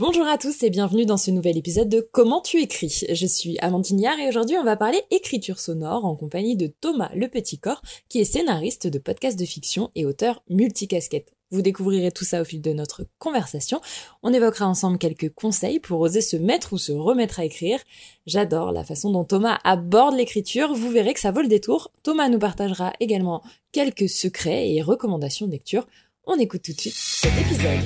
Bonjour à tous et bienvenue dans ce nouvel épisode de Comment tu écris. Je suis Amandine Yard et aujourd'hui on va parler écriture sonore en compagnie de Thomas Le Petit Corps qui est scénariste de podcasts de fiction et auteur multicasquette. Vous découvrirez tout ça au fil de notre conversation. On évoquera ensemble quelques conseils pour oser se mettre ou se remettre à écrire. J'adore la façon dont Thomas aborde l'écriture. Vous verrez que ça vaut le détour. Thomas nous partagera également quelques secrets et recommandations de lecture. On écoute tout de suite cet épisode.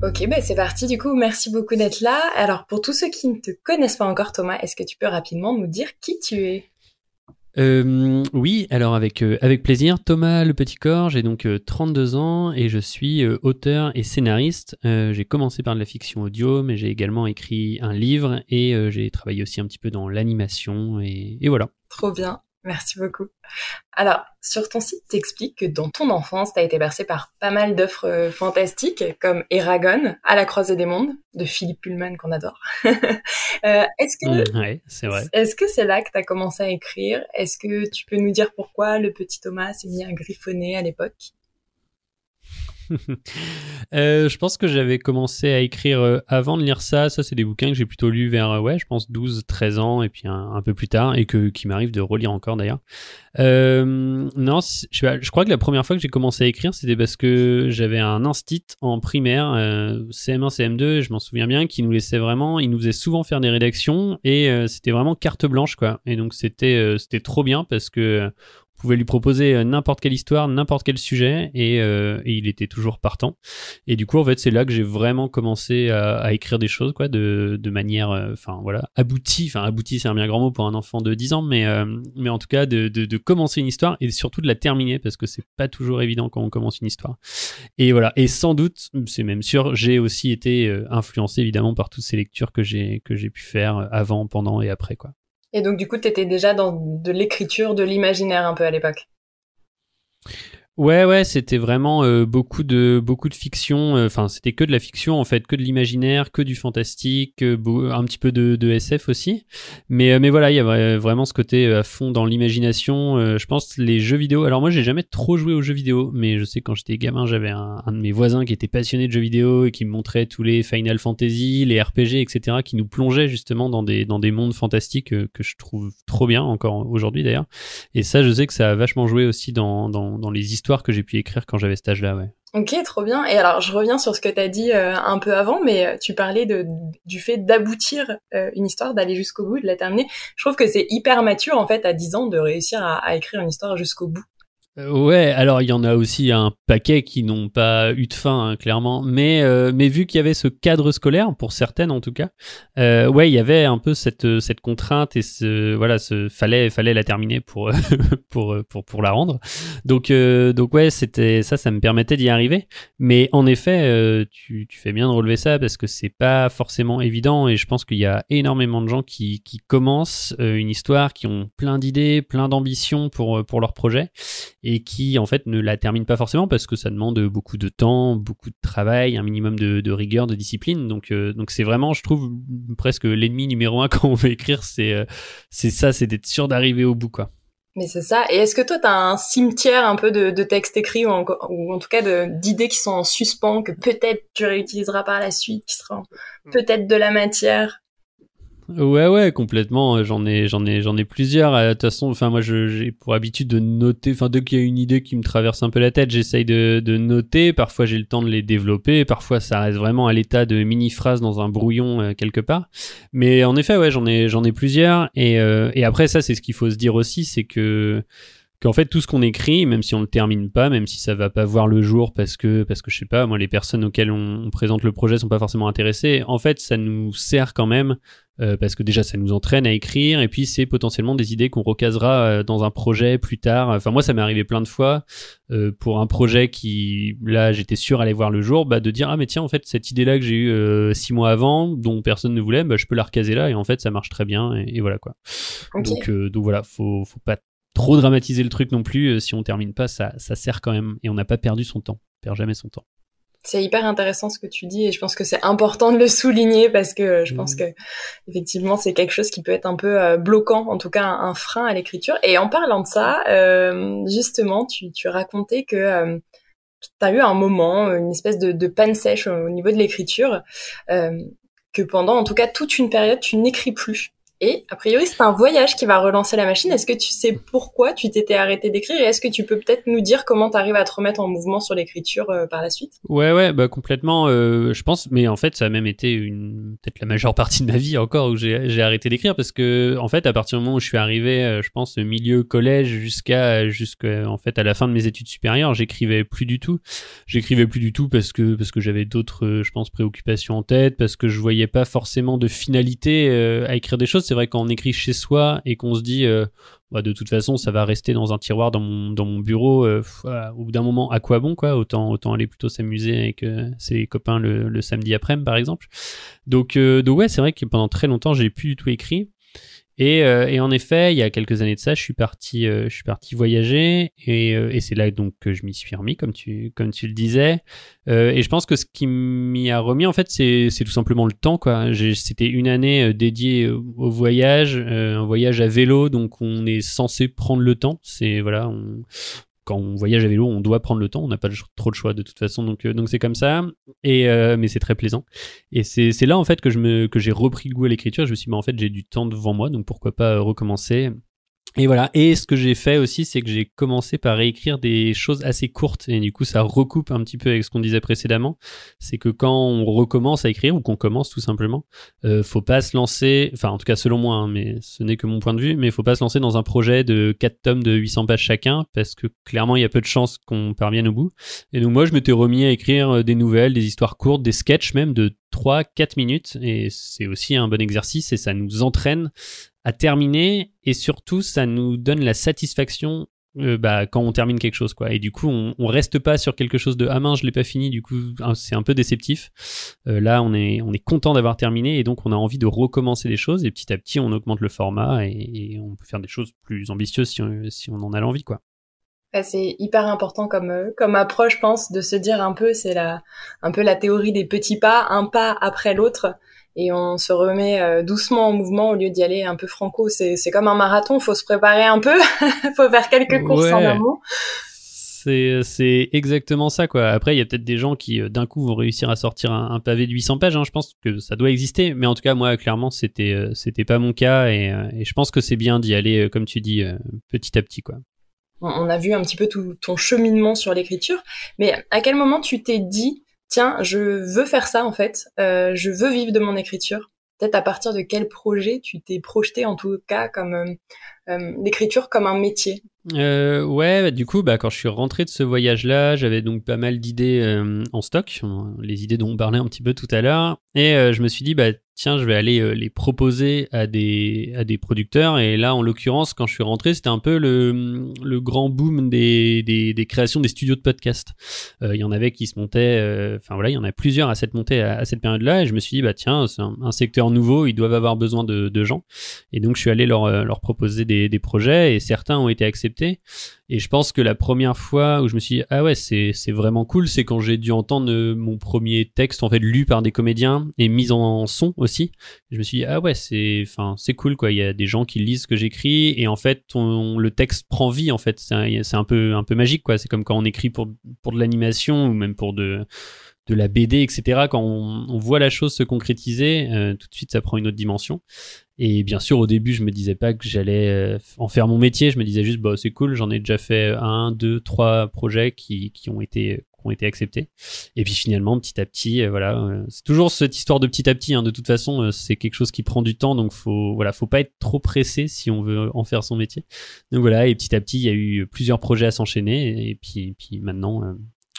Ok, ben c'est parti. Du coup, merci beaucoup d'être là. Alors, pour tous ceux qui ne te connaissent pas encore, Thomas, est-ce que tu peux rapidement nous dire qui tu es? Euh, oui, alors avec, euh, avec plaisir. Thomas Le Petit Corps, j'ai donc 32 euh, ans et je suis auteur et scénariste. j'ai commencé par de la fiction audio, mais j'ai également écrit un livre et j'ai travaillé aussi un petit peu dans l'animation et, et voilà. Trop bien. Merci beaucoup. Alors, sur ton site, t'expliques que dans ton enfance, t'as été bercé par pas mal d'œuvres euh, fantastiques, comme Eragon, À la croisée des mondes, de Philippe Pullman, qu'on adore. euh, est-ce que, mmh, c'est vrai. Est-ce que c'est là que t'as commencé à écrire? Est-ce que tu peux nous dire pourquoi le petit Thomas s'est mis à griffonner à l'époque? Euh, je pense que j'avais commencé à écrire euh, avant de lire ça. Ça, c'est des bouquins que j'ai plutôt lus vers, euh, ouais, je pense 12, 13 ans et puis un, peu plus tard et que, qui m'arrive de relire encore d'ailleurs. non, je, crois que la première fois que j'ai commencé à écrire, c'était parce que j'avais un instit en primaire, CM1, CM2, je m'en souviens bien, qui nous laissait vraiment, il nous faisait souvent faire des rédactions et c'était vraiment carte blanche, quoi. Et donc, c'était, c'était trop bien parce que pouvait lui proposer euh, n'importe quelle histoire, n'importe quel sujet, euh, et, il était toujours partant. Et du coup, en fait, c'est là que j'ai vraiment commencé à, écrire des choses, quoi, de, de manière, euh, enfin voilà, aboutie. Enfin, aboutie, c'est un bien grand mot pour un enfant de 10 ans, mais, mais en tout cas, de, de, de, commencer une histoire et surtout de la terminer, parce que c'est pas toujours évident quand on commence une histoire. Et voilà. Et sans doute, c'est même sûr, j'ai aussi été influencé évidemment par toutes ces lectures que j'ai que j'ai pu faire avant, pendant et après, quoi. Et donc, du coup, tu étais déjà dans de l'écriture, de l'imaginaire un peu à l'époque. Ouais, ouais, c'était vraiment euh, beaucoup de beaucoup de fiction. Euh, enfin, c'était que de la fiction en fait, que de l'imaginaire, que du fantastique, euh, un petit peu de, SF aussi. Mais mais voilà, il y avait vraiment ce côté à fond dans l'imagination. je pense les jeux vidéo. Alors moi, j'ai jamais trop joué aux jeux vidéo, mais je sais quand j'étais gamin, j'avais un, un, de mes voisins qui était passionné de jeux vidéo et qui me montrait tous les Final Fantasy, les RPG, etc., qui nous plongeaient justement dans des dans des mondes fantastiques que je trouve trop bien encore aujourd'hui d'ailleurs. Et ça, je sais que ça a vachement joué aussi dans dans, dans les histoires que j'ai pu écrire quand j'avais cet âge-là, ouais. Ok, trop bien. Et alors, je reviens sur ce que tu as dit euh, un peu avant, mais euh, tu parlais du fait d'aboutir euh, une histoire, d'aller jusqu'au bout, de la terminer. Je trouve que c'est hyper mature, en fait, à 10 ans, de réussir à écrire une histoire jusqu'au bout. Euh, ouais, alors il y en a aussi un paquet qui n'ont pas eu de fin, hein, clairement. Mais, euh, mais vu qu'il y avait ce cadre scolaire, pour certaines en tout cas, euh, ouais, il y avait un peu cette, cette contrainte et ce, voilà, ce, fallait, fallait la terminer pour, pour, pour, pour la rendre. Donc, donc ouais, c'était ça, ça me permettait d'y arriver. Mais en effet, tu, tu fais bien de relever ça parce que c'est pas forcément évident et je pense qu'il y a énormément de gens qui, qui commencent une histoire, qui ont plein d'idées, plein d'ambitions pour, pour leur projet et qui en fait ne la termine pas forcément parce que ça demande beaucoup de temps, beaucoup de travail, un minimum de, rigueur, de discipline. Donc euh, donc c'est vraiment, je trouve, presque l'ennemi numéro un quand on veut écrire, c'est euh, c'est ça, c'est d'être sûr d'arriver au bout quoi. Mais c'est ça. Et est-ce que toi, tu as un cimetière un peu de, textes écrits ou en, ou en tout cas d'idées qui sont en suspens, que peut-être tu réutiliseras par la suite, qui seront hmm. peut-être de la matière? Ouais, ouais, complètement. J'en ai, j'en ai, j'en ai plusieurs. Euh, de toute façon, enfin, moi, j'ai pour habitude de noter. Enfin, dès qu'il y a une idée qui me traverse un peu la tête, j'essaye de, de, noter. Parfois, j'ai le temps de les développer. Parfois, ça reste vraiment à l'état de mini phrases dans un brouillon euh, quelque part. Mais en effet, ouais, j'en ai, j'en ai plusieurs. Et, euh, et après, ça, c'est ce qu'il faut se dire aussi, c'est que qu'en fait tout ce qu'on écrit, même si on le termine pas, même si ça va pas voir le jour parce que parce que je sais pas, moi les personnes auxquelles on, présente le projet sont pas forcément intéressées, en fait ça nous sert quand même euh, parce que déjà ça nous entraîne à écrire et puis c'est potentiellement des idées qu'on recasera euh, dans un projet plus tard. Enfin moi ça m'est arrivé plein de fois euh, pour un projet qui là j'étais sûr allait voir le jour, bah, de dire ah mais tiens en fait cette idée là que j'ai eu six mois avant dont personne ne voulait, bah, je peux la recaser là et en fait ça marche très bien et, voilà quoi. Donc donc voilà faut faut pas trop dramatiser le truc non plus. si on termine pas, ça, ça sert quand même. Et on n'a pas perdu son temps. On perd jamais son temps. C'est hyper intéressant ce que tu dis et je pense que c'est important de le souligner parce que je pense mmh. que effectivement c'est quelque chose qui peut être un peu euh, bloquant, en tout cas un, frein à l'écriture. Et en parlant de ça, euh, justement, tu, tu racontais que euh, tu as eu un moment, une espèce de, de panne sèche au niveau de l'écriture, que pendant en tout cas toute une période tu n'écris plus. Et a priori, c'est un voyage qui va relancer la machine. Est-ce que tu sais pourquoi tu t'étais arrêté d'écrire? Et est-ce que tu peux peut-être nous dire comment tu arrives à te remettre en mouvement sur l'écriture euh, par la suite? Ouais, ouais, bah complètement. Euh, je pense, mais en fait, ça a même été une peut-être la majeure partie de ma vie encore où j'ai arrêté d'écrire parce que en fait, à partir du moment où je suis arrivé, euh, je pense milieu collège jusqu'à jusqu'à en fait à la fin de mes études supérieures, j'écrivais plus du tout. J'écrivais plus du tout parce que parce que j'avais d'autres, je pense, préoccupations en tête, parce que je voyais pas forcément de finalité à écrire des choses c'est vrai quand on écrit chez soi et qu'on se dit euh, bah, de toute façon ça va rester dans un tiroir dans mon, bureau euh, au bout d'un moment à quoi bon quoi? Autant autant aller plutôt s'amuser avec euh, ses copains le, samedi après-midi par exemple. Donc donc ouais c'est vrai que pendant très longtemps j'ai plus du tout écrit et, euh, et, en effet, il y a quelques années de ça, je suis parti, euh, je suis parti voyager et, euh, et c'est là donc que je m'y suis remis, comme tu, comme tu le disais. et je pense que ce qui m'y a remis, en fait, c'est, tout simplement le temps. C'était une année dédiée au voyage, un voyage à vélo, donc on est censé prendre le temps. C'est voilà, quand on voyage à vélo, on doit prendre le temps, on n'a pas trop de choix de toute façon, donc euh, c'est comme ça. Et euh, mais c'est très plaisant. Et c'est là en fait que j'ai repris goût à l'écriture. Je me suis dit, bah, en fait j'ai du temps devant moi, donc pourquoi pas recommencer. Et voilà. Et ce que j'ai fait aussi, c'est que j'ai commencé par écrire des choses assez courtes. Et du coup, ça recoupe un petit peu avec ce qu'on disait précédemment. C'est que quand on recommence à écrire, ou qu'on commence tout simplement, euh, faut pas se lancer, enfin, en tout cas, selon moi, hein, mais ce n'est que mon point de vue, mais faut pas se lancer dans un projet de 4 tomes de 800 pages chacun, parce que clairement, il y a peu de chances qu'on parvienne au bout. Et donc, moi, je m'étais remis à écrire euh, des nouvelles, des histoires courtes, des sketchs même de 3-4 minutes. Et c'est aussi un bon exercice et ça nous entraîne à terminer et surtout ça nous donne la satisfaction euh, bah, quand on termine quelque chose quoi. Et du coup on, reste pas sur quelque chose de ah mince je l'ai pas fini. Du coup c'est un peu déceptif. Euh, là on est on est content d'avoir terminé et donc on a envie de recommencer des choses et petit à petit on augmente le format et, on peut faire des choses plus ambitieuses si on, si on en a l'envie quoi. C'est hyper important comme euh, comme approche, je pense, de se dire un peu, c'est la un peu la théorie des petits pas, un pas après l'autre et on se remet euh, doucement en mouvement au lieu d'y aller un peu franco. C'est, c'est comme un marathon, faut se préparer un peu, faut faire quelques courses en amont. C'est, c'est exactement ça quoi. Après il y a peut-être des gens qui euh, d'un coup vont réussir à sortir un, pavé de 800 pages. Hein. Je pense que ça doit exister, mais en tout cas moi clairement c'était euh, c'était pas mon cas et, et je pense que c'est bien d'y aller comme tu dis petit à petit quoi. On a vu un petit peu tout ton cheminement sur l'écriture, mais à quel moment tu t'es dit tiens, je veux faire ça en fait, euh, je veux vivre de mon écriture. Peut-être à partir de quel projet tu t'es projeté en tout cas comme euh, euh, l'écriture comme un métier? Euh, ouais, bah, du coup, bah, quand je suis rentré de ce voyage-là, j'avais donc pas mal d'idées en stock, les idées dont on parlait un petit peu tout à l'heure, et je me suis dit, bah tiens, je vais aller euh, les proposer à des, à des producteurs. Et là, en l'occurrence, quand je suis rentré, c'était un peu le, le grand boom des, des, créations des studios de podcast. Il y en avait qui se montaient, enfin voilà, il y en a plusieurs à cette montée à, cette période-là. Et je me suis dit, bah tiens, c'est un, secteur nouveau, ils doivent avoir besoin de, de gens. Et donc, je suis allé leur, leur proposer des, des projets et certains ont été acceptés et je pense que la première fois où je me suis dit, ah ouais, c'est, vraiment cool, c'est quand j'ai dû entendre euh, mon premier texte, en fait, lu par des comédiens et mis en son aussi. Je me suis dit, ah ouais, c'est, enfin, c'est cool, quoi. Il y a des gens qui lisent ce que j'écris et en fait, le texte prend vie, en fait. C'est un, un peu, un peu magique, quoi. C'est comme quand on écrit pour, pour de l'animation ou même pour de, de la BD, etc. Quand on, voit la chose se concrétiser, euh, tout de suite ça prend une autre dimension. Et bien sûr, au début, je me disais pas que j'allais euh, en faire mon métier. Je me disais juste, bah c'est cool, j'en ai déjà fait un, deux, trois projets qui, qui ont été qui ont été acceptés. Et puis finalement, petit à petit, euh, voilà, c'est toujours cette histoire de petit à petit. Hein. De toute façon, c'est quelque chose qui prend du temps, donc faut voilà, faut pas être trop pressé si on veut en faire son métier. Donc voilà, et petit à petit, il y a eu plusieurs projets à s'enchaîner, et puis puis maintenant,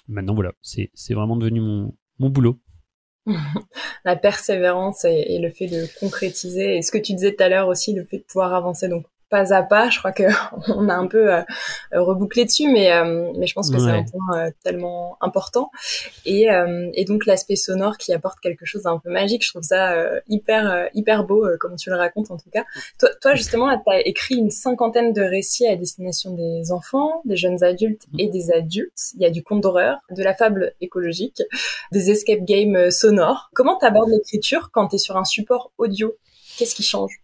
maintenant voilà, c'est vraiment devenu mon, mon boulot. la persévérance et, le fait de concrétiser, et ce que tu disais tout à l'heure aussi, le fait de pouvoir avancer donc pas à pas. Je crois que on a un peu euh, rebouclé dessus, mais euh, mais je pense que c'est un point euh, tellement important. Et et donc l'aspect sonore qui apporte quelque chose d'un peu magique. Je trouve ça hyper hyper beau, comme tu le racontes en tout cas. Toi, toi justement, tu as écrit une cinquantaine de récits à destination des enfants, des jeunes adultes et des adultes. Il y a du conte d'horreur, de la fable écologique, des escape games sonores. Comment t'abordes l'écriture quand tu es sur un support audio? Qu'est-ce qui change?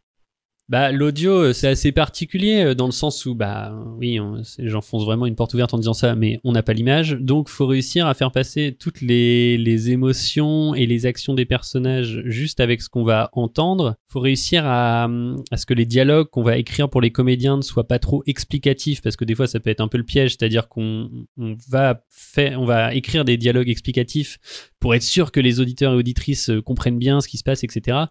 Bah, l'audio, euh, c'est assez particulier euh, dans le sens où, bah, oui, j'enfonce vraiment une porte ouverte en disant ça, mais on n'a pas l'image, donc faut réussir à faire passer toutes les, les émotions et les actions des personnages juste avec ce qu'on va entendre. Faut réussir à, à ce que les dialogues qu'on va écrire pour les comédiens ne soient pas trop explicatifs, parce que des fois ça peut être un peu le piège, c'est-à-dire qu'on on va va écrire des dialogues explicatifs pour être sûr que les auditeurs et auditrices euh, comprennent bien ce qui se passe, etc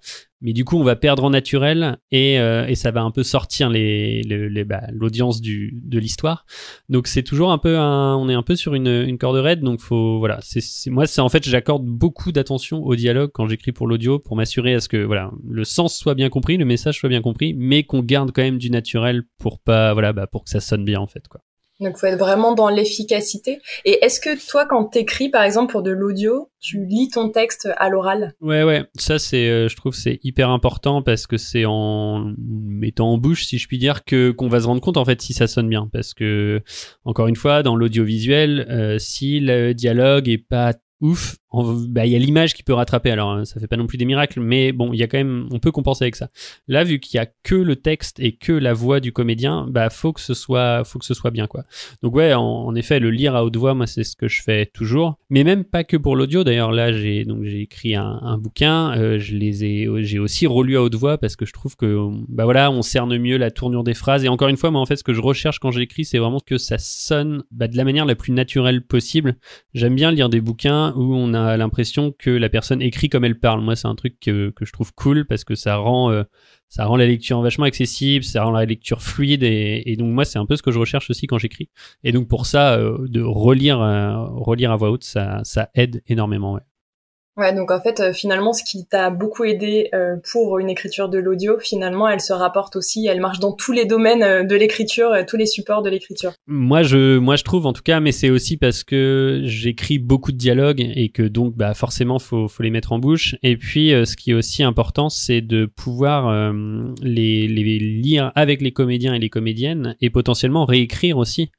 mais du coup on va perdre en naturel et, euh, ça va un peu sortir les, bah, l'audience de l'histoire. Donc c'est toujours un peu on est un peu sur une, corde raide. Donc faut voilà moi c'est en fait j'accorde beaucoup d'attention au dialogue quand j'écris pour l'audio pour m'assurer à ce que voilà le sens soit bien compris le message soit bien compris mais qu'on garde quand même du naturel pour pas voilà bah, pour que ça sonne bien en fait quoi donc, faut être vraiment dans l'efficacité. Et est-ce que toi, quand t'écris, par exemple, pour de l'audio, tu lis ton texte à l'oral? Ouais, ouais. Ça, c'est, euh, je trouve, c'est hyper important parce que c'est en mettant en bouche, si je puis dire, que qu'on va se rendre compte en fait si ça sonne bien. Parce que, encore une fois, dans l'audiovisuel, euh, si le dialogue est pas ouf, bah, il y a l'image qui peut rattraper. Alors, hein, ça fait pas non plus des miracles, mais bon, il y a quand même, on peut compenser avec ça. Là, vu qu'il y a que le texte et que la voix du comédien, bah, faut que ce soit, faut que ce soit bien, quoi. Donc ouais, en, effet, le lire à haute voix, moi, c'est ce que je fais toujours. Mais même pas que pour l'audio. D'ailleurs, là, j'ai donc j'ai écrit un, bouquin. Euh, je les ai, j'ai aussi relu à haute voix parce que je trouve que, bah voilà, on cerne mieux la tournure des phrases. Et encore une fois, moi, en fait, ce que je recherche quand j'écris, c'est vraiment que ça sonne bah, de la manière la plus naturelle possible. J'aime bien lire des bouquins où on a l'impression que la personne écrit comme elle parle. Moi, c'est un truc que, je trouve cool parce que ça rend, euh, ça rend la lecture vachement accessible, ça rend la lecture fluide et, donc moi, c'est un peu ce que je recherche aussi quand j'écris. Et donc pour ça, euh, de relire, euh, relire à voix haute, ça, ça aide énormément. Ouais, donc en fait, euh, finalement, ce qui t'a beaucoup aidé euh, pour une écriture de l'audio, finalement, elle se rapporte aussi, elle marche dans tous les domaines euh, de l'écriture, tous les supports de l'écriture. Moi, je, moi, je trouve en tout cas, mais c'est aussi parce que j'écris beaucoup de dialogues et que donc, bah, forcément, faut, faut les mettre en bouche. Et puis, ce qui est aussi important, c'est de pouvoir les, les lire avec les comédiens et les comédiennes et potentiellement réécrire aussi.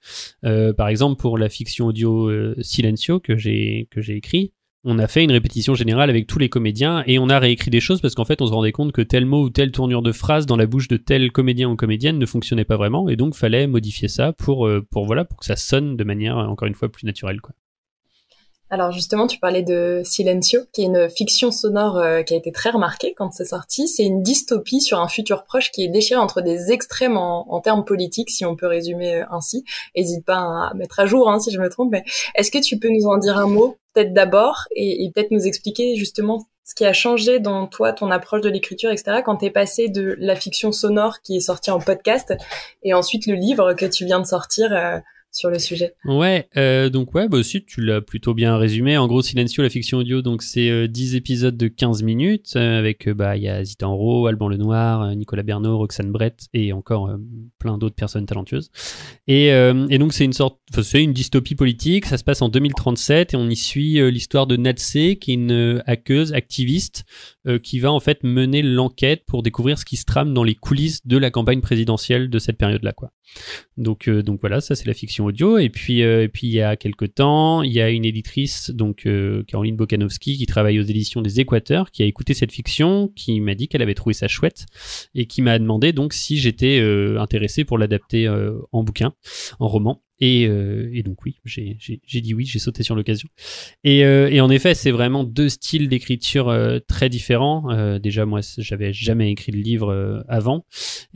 par exemple, pour la fiction audio Silencio que j'ai que j'ai écrit on a fait une répétition générale avec tous les comédiens et on a réécrit des choses parce qu'en fait on se rendait compte que tel mot ou telle tournure de phrase dans la bouche de tel comédien ou comédienne ne fonctionnait pas vraiment et donc fallait modifier ça pour euh, voilà pour que ça sonne de manière encore une fois plus naturelle. Alors justement, tu parlais de Silencio, qui est une fiction sonore euh, qui a été très remarquée quand c'est sorti. C'est une dystopie sur un futur proche qui est déchiré entre des extrêmes en, termes politiques, si on peut résumer euh, ainsi. N'hésite pas à mettre à jour hein, si je me trompe, mais est-ce que tu peux nous en dire un mot, peut-être d'abord, et, peut-être nous expliquer justement ce qui a changé dans toi, ton approche de l'écriture, etc., quand tu es passé de la fiction sonore qui est sortie en podcast, et ensuite le livre que tu viens de sortir euh, sur le sujet. Ouais, euh, donc ouais, bah aussi tu l'as plutôt bien résumé. En gros, Silencio, la fiction audio, donc c'est euh, 10 épisodes de 15 minutes euh, avec euh, bah il y a Zita Enro, Alban Lenoir, Nicolas Bernot, Roxane Brett et encore plein d'autres personnes talentueuses. Et, et donc c'est une sorte, c'est une dystopie politique. Ça se passe en 2037 et on y suit l'histoire de Natsé, qui est une hackeuse activiste qui va en fait mener l'enquête pour découvrir ce qui se trame dans les coulisses de la campagne présidentielle de cette période-là, quoi. Donc donc voilà, ça c'est la fiction Et puis, euh, et puis il y a quelques temps, il y a une éditrice, donc euh, Caroline Bokanowski, qui travaille aux éditions des Équateurs, qui a écouté cette fiction, qui m'a dit qu'elle avait trouvé ça chouette et qui m'a demandé donc si j'étais euh, intéressé pour l'adapter en bouquin, en roman. Et, euh, et, donc oui, j'ai dit oui, j'ai sauté sur l'occasion. Et, euh, en effet, c'est vraiment deux styles d'écriture euh, très différents. Déjà, moi, j'avais jamais écrit de livre avant.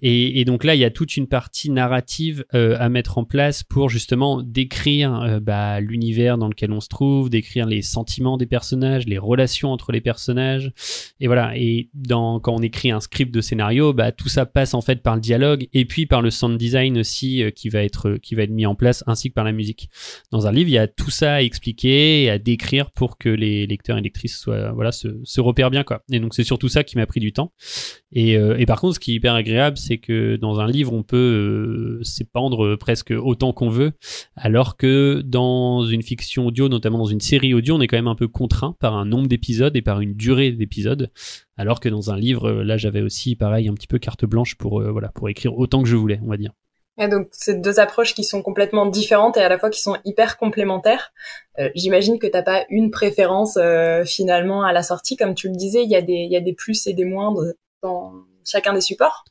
Et, donc là, il y a toute une partie narrative à mettre en place pour justement décrire bah, l'univers dans lequel on se trouve, décrire les sentiments des personnages, les relations entre les personnages. Et voilà. Et quand on écrit un script de scénario, bah, tout ça passe en fait par le dialogue et puis par le sound design aussi qui va être mis en place ainsi que par la musique. Dans un livre, il y a tout ça à expliquer et à décrire pour que les lecteurs et lectrices soient, voilà, se, repèrent bien, quoi. Et donc, c'est surtout ça qui m'a pris du temps. Et, euh, et, par contre, ce qui est hyper agréable, c'est que dans un livre, on peut euh, s'épandre presque autant qu'on veut, alors que dans une fiction audio, notamment dans une série audio, on est quand même un peu contraint par un nombre d'épisodes et par une durée d'épisodes, alors que dans un livre, là, j'avais aussi, pareil, un petit peu carte blanche pour, euh, voilà, pour écrire autant que je voulais, on va dire. Et donc, c'est deux approches qui sont complètement différentes et à la fois qui sont hyper complémentaires. Euh, J'imagine que t'as pas une préférence euh, finalement à la sortie, comme tu le disais, il y a des il y a des plus et des moindres dans chacun des supports.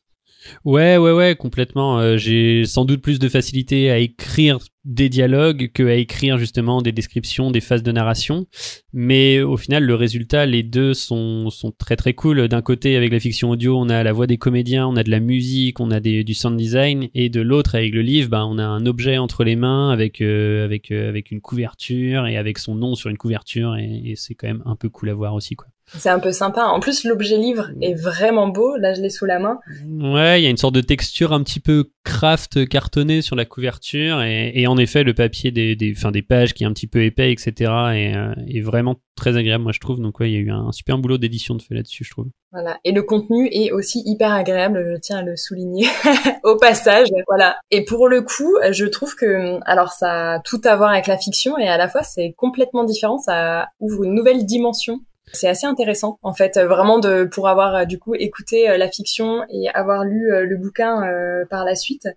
Ouais, ouais, ouais, complètement. Euh, j'ai sans doute plus de facilité à écrire des dialogues que à écrire justement des descriptions, des phases de narration. Mais au final, le résultat, les deux sont, sont très très cool. D'un côté, avec la fiction audio, on a la voix des comédiens, on a de la musique, on a du sound design. Et de l'autre, avec le livre, bah, on a un objet entre les mains avec, euh, avec, euh, avec une couverture et avec son nom sur une couverture. Et c'est quand même un peu cool à voir aussi, quoi. C'est un peu sympa. En plus, l'objet livre est vraiment beau. Là, je l'ai sous la main. Ouais, il y a une sorte de texture un petit peu craft cartonné sur la couverture et, et en effet, le papier des, des, fin, des pages qui est un petit peu épais, etc. est, euh, est vraiment très agréable, moi je trouve. Donc ouais, il y a eu un, super boulot d'édition de fait là-dessus, je trouve. Voilà. Et le contenu est aussi hyper agréable. Je tiens à le souligner au passage. Voilà. Et pour le coup, je trouve que, alors ça a tout à voir avec la fiction et à la fois c'est complètement différent. Ça ouvre une nouvelle dimension c'est assez intéressant, en fait, vraiment de pour avoir euh, du coup écouté euh, la fiction et avoir lu euh, le bouquin par la suite.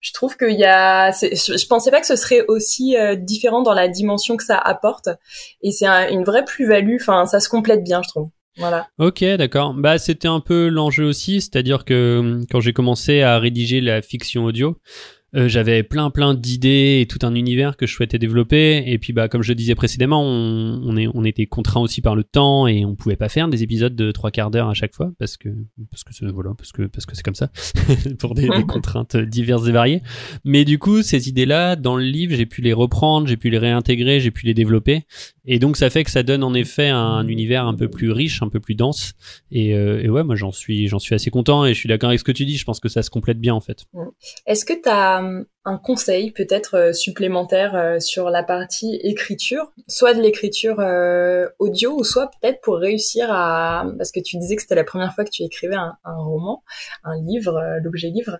Je trouve qu'il y a, je pensais pas que ce serait aussi différent dans la dimension que ça apporte, et c'est une vraie plus-value. Enfin, ça se complète bien, je trouve. Voilà. Ok, d'accord. Bah, c'était un peu l'enjeu aussi, c'est-à-dire que hum, quand j'ai commencé à rédiger la fiction audio, euh, j'avais plein plein d'idées et tout un univers que je souhaitais développer. Et puis bah comme je le disais précédemment, on, on, est, on était contraint aussi par le temps et on pouvait pas faire des épisodes de trois quarts d'heure à chaque fois parce que parce que voilà parce que parce que c'est comme ça pour des, des, contraintes diverses et variées. Mais du coup ces idées là dans le livre j'ai pu les reprendre, j'ai pu les réintégrer, j'ai pu les développer. Et donc ça fait que ça donne en effet un, univers un peu plus riche, un peu plus dense. Et, euh, et ouais, moi j'en suis, j'en suis assez content et je suis d'accord avec ce que tu dis. Je pense que ça se complète bien en fait. Est-ce que tu as un conseil peut-être euh, supplémentaire euh, sur la partie écriture, soit de l'écriture audio ou soit peut-être pour réussir à, parce que tu disais que c'était la première fois que tu écrivais un, un roman, un livre, l'objet livre.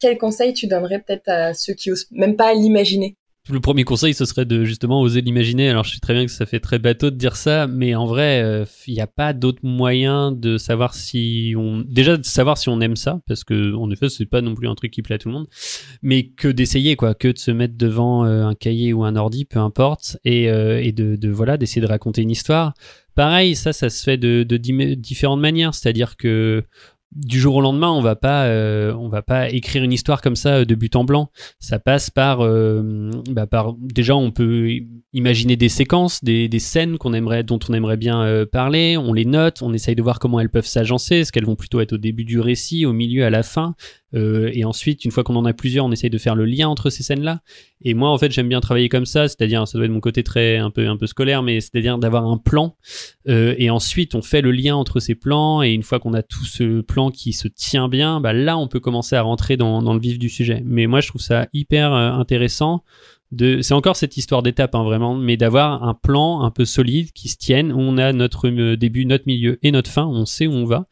quel conseil tu donnerais peut-être à ceux qui osent même pas l'imaginer? Le premier conseil, ce serait de justement oser l'imaginer. Alors, je sais très bien que ça fait très bateau de dire ça, mais en vrai, euh, il n'y a pas d'autre moyen de savoir si on, déjà de savoir si on aime ça, parce que en effet, c'est pas non plus un truc qui plaît à tout le monde, mais que d'essayer quoi, que de se mettre devant euh, un cahier ou un ordi, peu importe, et, euh, et de, de, voilà, d'essayer de raconter une histoire. Pareil, ça, ça se fait de, de différentes manières, c'est-à-dire que du jour au lendemain, on va pas, euh, on va pas écrire une histoire comme ça euh, de but en blanc. Ça passe par, euh, bah par déjà, on peut imaginer des séquences, des, des scènes qu'on aimerait, dont on aimerait bien parler. On les note, on essaye de voir comment elles peuvent s'agencer. Est-ce qu'elles vont plutôt être au début du récit, au milieu, à la fin? Euh, et ensuite, une fois qu'on en a plusieurs, on essaye de faire le lien entre ces scènes-là. Et moi, en fait, j'aime bien travailler comme ça, c'est-à-dire, ça doit être mon côté très un peu un peu scolaire, mais c'est-à-dire d'avoir un plan. Euh, et ensuite, on fait le lien entre ces plans. Et une fois qu'on a tout ce plan qui se tient bien, bah là, on peut commencer à rentrer dans, le vif du sujet. Mais moi, je trouve ça hyper euh, c'est encore cette histoire d'étape hein, vraiment, mais d'avoir un plan un peu solide qui se tienne. On a notre euh, début, notre milieu et notre fin. On sait où on va.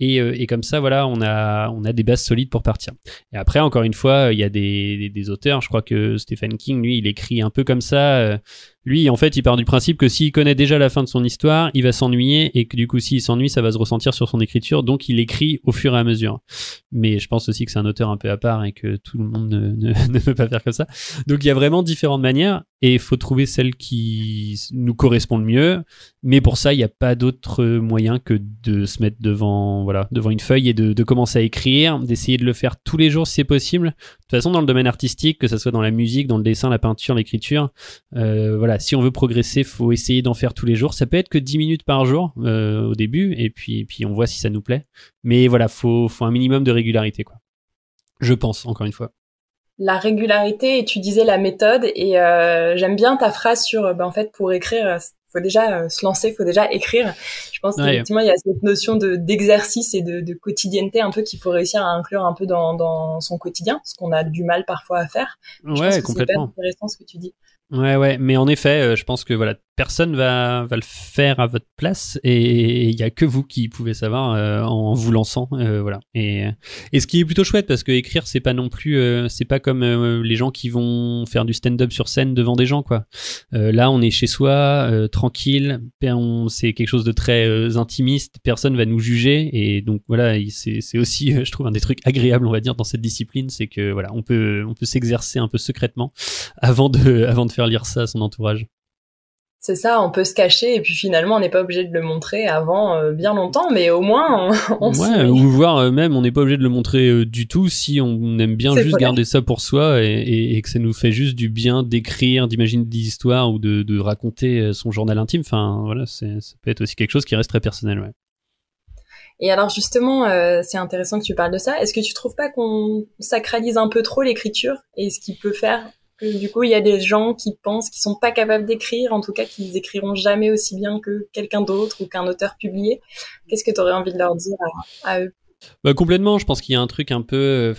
Et, euh, comme ça, voilà, on a, des bases solides pour partir. Et après, encore une fois, il y a des auteurs. Je crois que Stephen King, lui, il écrit un peu comme ça. Lui, en fait, il part du principe que s'il connaît déjà la fin de son histoire, il va s'ennuyer et que du coup, s'il s'ennuie, ça va se ressentir sur son écriture. Donc, il écrit au fur et à mesure. Mais je pense aussi que c'est un auteur un peu à part et que tout le monde ne, ne, ne peut pas faire comme ça. Donc, il y a vraiment différentes manières et il faut trouver celle qui nous correspond le mieux. Mais pour ça, il n'y a pas d'autre moyen que de se mettre devant, voilà, devant une feuille et de, de commencer à écrire, d'essayer de le faire tous les jours si c'est possible. De toute façon, dans le domaine artistique, que ce soit dans la musique, dans le dessin, la peinture, l'écriture, euh, voilà, si on veut progresser, faut essayer d'en faire tous les jours. Ça peut être que 10 minutes par jour euh, au début, et puis, puis on voit si ça nous plaît. Mais voilà, faut, faut un minimum de régularité, quoi. Je pense, encore une fois la régularité et tu disais la méthode et euh, j'aime bien ta phrase sur ben, en fait pour écrire faut déjà se lancer, faut déjà écrire. Je pense qu'effectivement, il y a cette notion de d'exercice et de, de, quotidienneté un peu qu'il faut réussir à inclure un peu dans, dans son quotidien, ce qu'on a du mal parfois à faire. Je ouais, pense complètement. C'est intéressant ce que tu dis. Ouais, ouais, mais en effet, euh, je pense que voilà, personne va, va le faire à votre place et il y a que vous qui pouvez savoir euh, en vous lançant, euh, voilà. Et, et ce qui est plutôt chouette parce que écrire, c'est pas non plus, c'est pas comme les gens qui vont faire du stand-up sur scène devant des gens, quoi. là, on est chez soi, tranquille, c'est quelque chose de très intimiste, personne va nous juger et donc voilà, c'est aussi, je trouve, un des trucs agréables, on va dire, dans cette discipline, c'est que voilà, on peut, on peut s'exercer un peu secrètement avant de, avant de faire lire ça à son entourage. C'est ça, on peut se cacher et puis finalement on n'est pas obligé de le montrer avant euh, bien longtemps, mais au moins on, on ouais, ou voir euh, même on n'est pas obligé de le montrer euh, du tout si on aime bien juste garder ça pour soi et, que ça nous fait juste du bien d'écrire, d'imaginer des histoires ou de, raconter son journal intime. Enfin voilà, ça peut être aussi quelque chose qui reste très personnel. Ouais. Et alors justement, c'est intéressant que tu parles de ça. Est-ce que tu trouves pas qu'on sacralise un peu trop l'écriture et ce qui peut faire du coup, il y a des gens qui pensent qu'ils sont pas capables d'écrire, en tout cas qu'ils écriront jamais aussi bien que quelqu'un d'autre ou qu'un auteur publié. Qu'est-ce que tu aurais envie de leur dire à, eux? Bah, Complètement, je pense qu'il y a un truc un peu euh,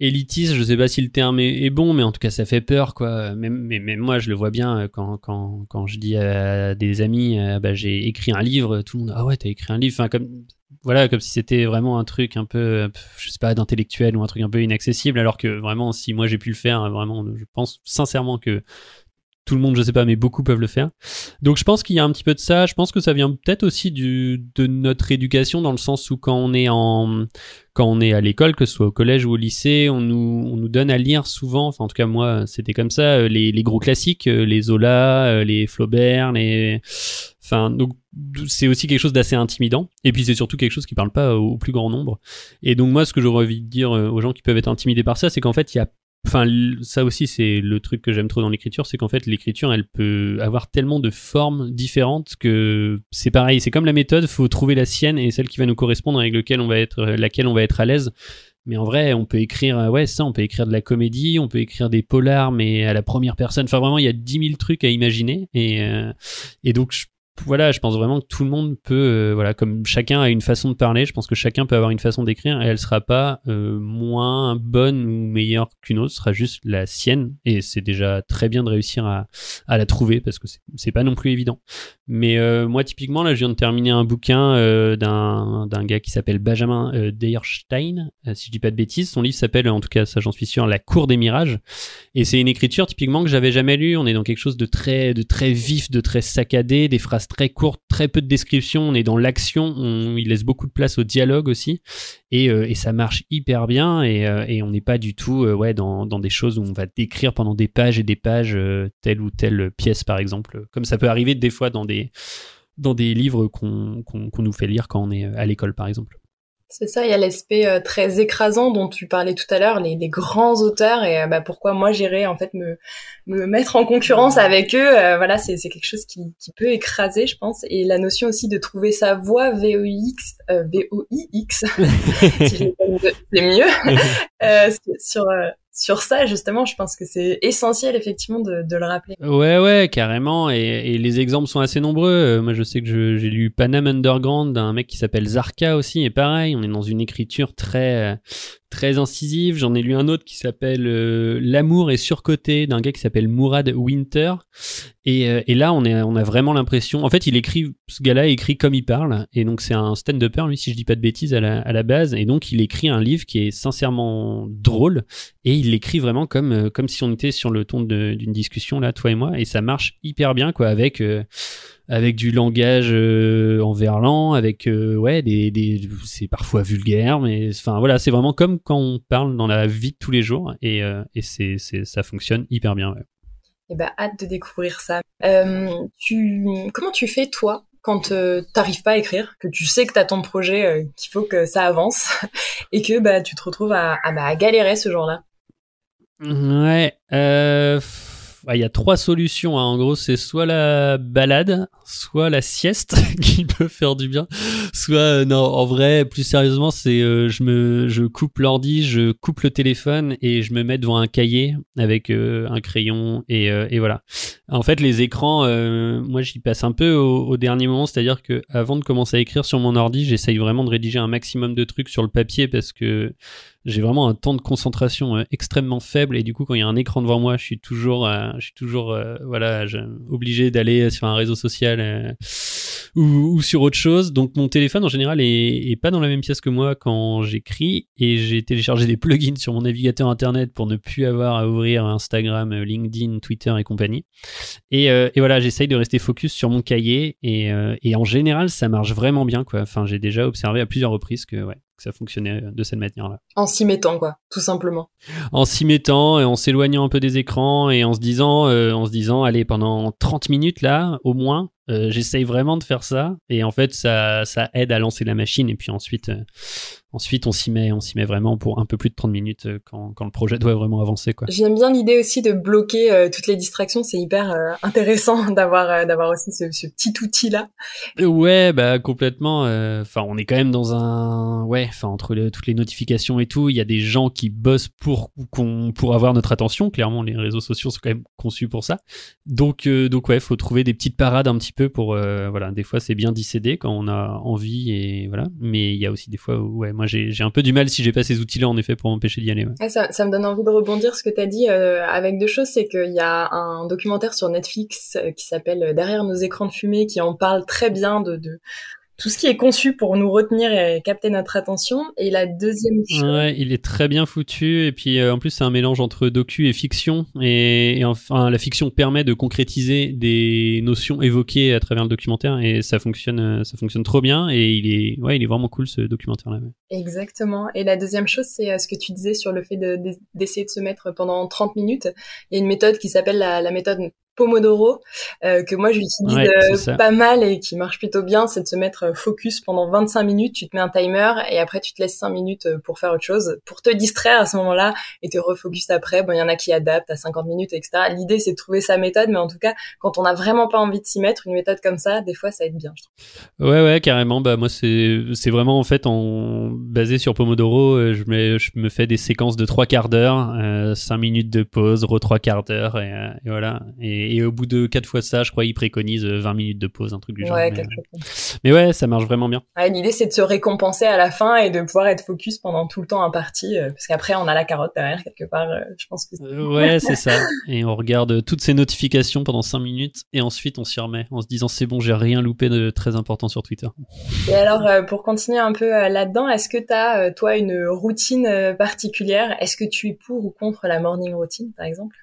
élitiste, je sais pas si le terme est, bon, mais en tout cas ça fait peur, quoi. Même, mais, moi je le vois bien euh, quand, quand, quand je dis à des amis, euh, bah, j'ai écrit un livre, tout le monde, ah ouais, t'as écrit un livre, enfin comme voilà, comme si c'était vraiment un truc un peu, je sais pas, d'intellectuel ou un truc un peu inaccessible, alors que vraiment, si moi j'ai pu le faire, vraiment, je pense sincèrement que tout le monde, je sais pas, mais beaucoup peuvent le faire. Donc je pense qu'il y a un petit peu de ça. Je pense que ça vient peut-être aussi du, de notre éducation dans le sens où quand on est en, quand on est à l'école, que ce soit au collège ou au lycée, on nous, on nous donne à lire souvent, enfin en tout cas moi c'était comme ça, euh, les, les gros classiques, euh, les Zola, euh, les Flaubert, les, donc c'est aussi quelque chose d'assez intimidant. Et puis c'est surtout quelque chose qui parle pas au plus grand nombre. Et donc moi ce que j'aurais envie de dire aux gens qui peuvent être intimidés par ça, c'est qu'en fait il y a Enfin, ça aussi, c'est le truc que j'aime trop dans l'écriture, c'est qu'en fait, l'écriture, elle peut avoir tellement de formes différentes que c'est pareil. C'est comme la méthode, faut trouver la sienne et celle qui va nous correspondre avec lequel on va être, laquelle on va être à l'aise. Mais en vrai, on peut écrire, ouais, ça, on peut écrire de la comédie, on peut écrire des polars, mais à la première personne. Enfin, vraiment, il y a dix mille trucs à imaginer. Et, euh, et donc, je voilà, je pense vraiment que tout le monde peut, euh, voilà, comme chacun a une façon de parler, je pense que chacun peut avoir une façon d'écrire et elle sera pas euh, moins bonne ou meilleure qu'une autre, sera juste la sienne et c'est déjà très bien de réussir à, la trouver parce que c'est pas non plus évident. Mais euh, moi, typiquement, là, je viens de terminer un bouquin d'un gars qui s'appelle Benjamin Deyerstein, si je dis pas de bêtises. Son livre s'appelle, en tout cas, ça j'en suis sûr, La Cour des Mirages et c'est une écriture typiquement que j'avais jamais lu. On est dans quelque chose de très de très vif, de très saccadé, des phrases très courte, très peu de description, on est dans l'action, on, il laisse beaucoup de place au dialogue aussi, et, euh, ça marche hyper bien, et, euh, et on n'est pas du tout euh, ouais, dans, des choses où on va décrire pendant des pages et des pages telle ou telle pièce par exemple, comme ça peut arriver des fois dans des, dans des livres qu'on nous fait lire quand on est à l'école par exemple. C'est ça, il y a l'aspect euh, très écrasant dont tu parlais tout à l'heure, les, les, grands auteurs et euh, bah, pourquoi moi j'irais en fait me, me mettre en concurrence avec eux. Euh, voilà, c'est quelque chose qui, qui, peut écraser, je pense. Et la notion aussi de trouver sa voix VOIX, VOIX, si c'est mieux, sur sur ça, justement, je pense que c'est essentiel, effectivement, de, de, le rappeler. Ouais, ouais, carrément. Et, et les exemples sont assez nombreux. Euh, moi, je sais que j'ai lu Panam Underground d'un mec qui s'appelle Zarka aussi. Et pareil, on est dans une écriture très, très incisive. J'en ai lu un autre qui s'appelle euh, L'amour est surcoté d'un gars qui s'appelle Mourad Winter. Et, euh, là, on, a vraiment l'impression. En fait, il écrit, ce gars-là écrit comme il parle. Et donc, c'est un stand-upper, lui, si je dis pas de bêtises, à la, à la base. Et donc, il écrit un livre qui est sincèrement drôle. Et il l'écrit vraiment comme, euh, comme si on était sur le ton d'une discussion, là, toi et moi. Et ça marche hyper bien, quoi, avec avec du langage euh, en verlan, avec euh, ouais des, des c'est parfois vulgaire, mais enfin voilà, c'est vraiment comme quand on parle dans la vie de tous les jours et, euh, et c'est, c'est ça fonctionne hyper bien. Ouais. Et eh ben hâte de découvrir ça. tu comment tu fais toi quand t'arrives pas à écrire, que tu sais que t'as ton projet, qu'il faut que ça avance et que bah tu te retrouves à, à, bah, à galérer ce jour-là? Ouais. Euh il y a trois solutions. Hein. En gros, c'est soit la balade, soit la sieste qui peut faire du bien, soit euh, non. En vrai, plus sérieusement, c'est euh, je me je coupe l'ordi, je coupe le téléphone et je me mets devant un cahier avec euh, un crayon et, et, voilà. En fait, les écrans, moi, j'y passe un peu au, au dernier moment, c'est-à-dire que avant de commencer à écrire sur mon ordi, j'essaye vraiment de rédiger un maximum de trucs sur le papier parce que j'ai vraiment un temps de concentration euh, extrêmement faible et du coup quand il y a un écran devant moi je suis toujours euh, je suis toujours euh, voilà obligé d'aller sur un réseau social ou, sur autre chose. Donc mon téléphone en général est, pas dans la même pièce que moi quand j'écris et j'ai téléchargé des plugins sur mon navigateur internet pour ne plus avoir à ouvrir Instagram LinkedIn Twitter et compagnie. Et, et voilà j'essaye de rester focus sur mon cahier et, et en général ça marche vraiment bien quoi. Enfin j'ai déjà observé à plusieurs reprises que ouais ça fonctionnait de cette manière-là. En s'y mettant, quoi, tout simplement. En s'y mettant et en s'éloignant un peu des écrans et en se disant, euh, en se disant, allez, pendant 30 minutes là, au moins, euh, j'essaye vraiment de faire ça. Et en fait, ça, ça aide à lancer la machine. Et puis ensuite, euh, Ensuite, on s'y met, on s'y met vraiment pour un peu plus de 30 minutes euh, quand, quand le projet doit vraiment avancer. Quoi. J'aime bien l'idée aussi de bloquer euh, toutes les distractions. C'est hyper euh, intéressant d'avoir d'avoir aussi ce, ce, petit outil là. Ouais, bah complètement. Enfin, on est quand même dans un ouais. Enfin, entre toutes les notifications et tout, il y a des gens qui bossent pour qu'on pour avoir notre attention. Clairement, les réseaux sociaux sont quand même conçus pour ça. Donc donc ouais, faut trouver des petites parades un petit peu pour voilà. Des fois, c'est bien d'y céder quand on a envie et voilà. Mais il y a aussi des fois où ouais, moi j'ai un peu du mal si j'ai pas ces outils-là en effet pour m'empêcher d'y aller. ça, ça, me donne envie de rebondir ce que tu as dit euh, avec deux choses, c'est qu'il y a un documentaire sur Netflix euh, qui s'appelle Derrière nos écrans de fumée qui en parle très bien de tout ce qui est conçu pour nous retenir et capter notre attention. Et la deuxième chose... Ouais, il est très bien foutu. Et puis euh, en plus, c'est un mélange entre docu et fiction. Et, enfin, la fiction permet de concrétiser des notions évoquées à travers le documentaire. Et ça fonctionne, euh, ça fonctionne trop bien. Et il est, ouais, il est vraiment cool ce documentaire-là. Exactement. Et la deuxième chose, c'est euh, ce que tu disais sur le fait d'essayer de, se mettre pendant 30 minutes. Il y a une méthode qui s'appelle la, la méthode Pomodoro euh, que moi j'utilise euh, pas mal et qui marche plutôt bien, c'est de se mettre euh, focus pendant 25 minutes, tu te mets un timer et après tu te laisses 5 minutes pour faire autre chose, pour te distraire à ce moment-là et te refocus après. Bon, il y en a qui adaptent à 50 minutes, etc. L'idée c'est de trouver sa méthode, mais en tout cas, quand on n'a vraiment pas envie de s'y mettre, une méthode comme ça, des fois ça aide bien, je trouve. Ouais, ouais, carrément. Bah moi c'est vraiment en fait en basé sur Pomodoro, je me je me fais des séquences de 3 quarts d'heure, euh, 5 minutes de pause, re 3 quarts d'heure et, et, voilà. Et et, au bout de quatre fois ça, je crois, ils préconisent 20 minutes de pause, un truc du genre. mais, ouais, ça marche vraiment bien. L'idée, c'est de se récompenser à la fin et de pouvoir être focus pendant tout le temps imparti, euh, parce qu'après, on a la carotte derrière quelque part. Euh, je pense que. Euh, ouais, c'est ça. Et on regarde toutes ces notifications pendant 5 minutes et ensuite on s'y remet en se disant c'est bon, j'ai rien loupé de très important sur Twitter. Et alors, pour continuer un peu là-dedans, est-ce que tu as, toi, une routine particulière? Est-ce que tu es pour ou contre la morning routine, par exemple? euh,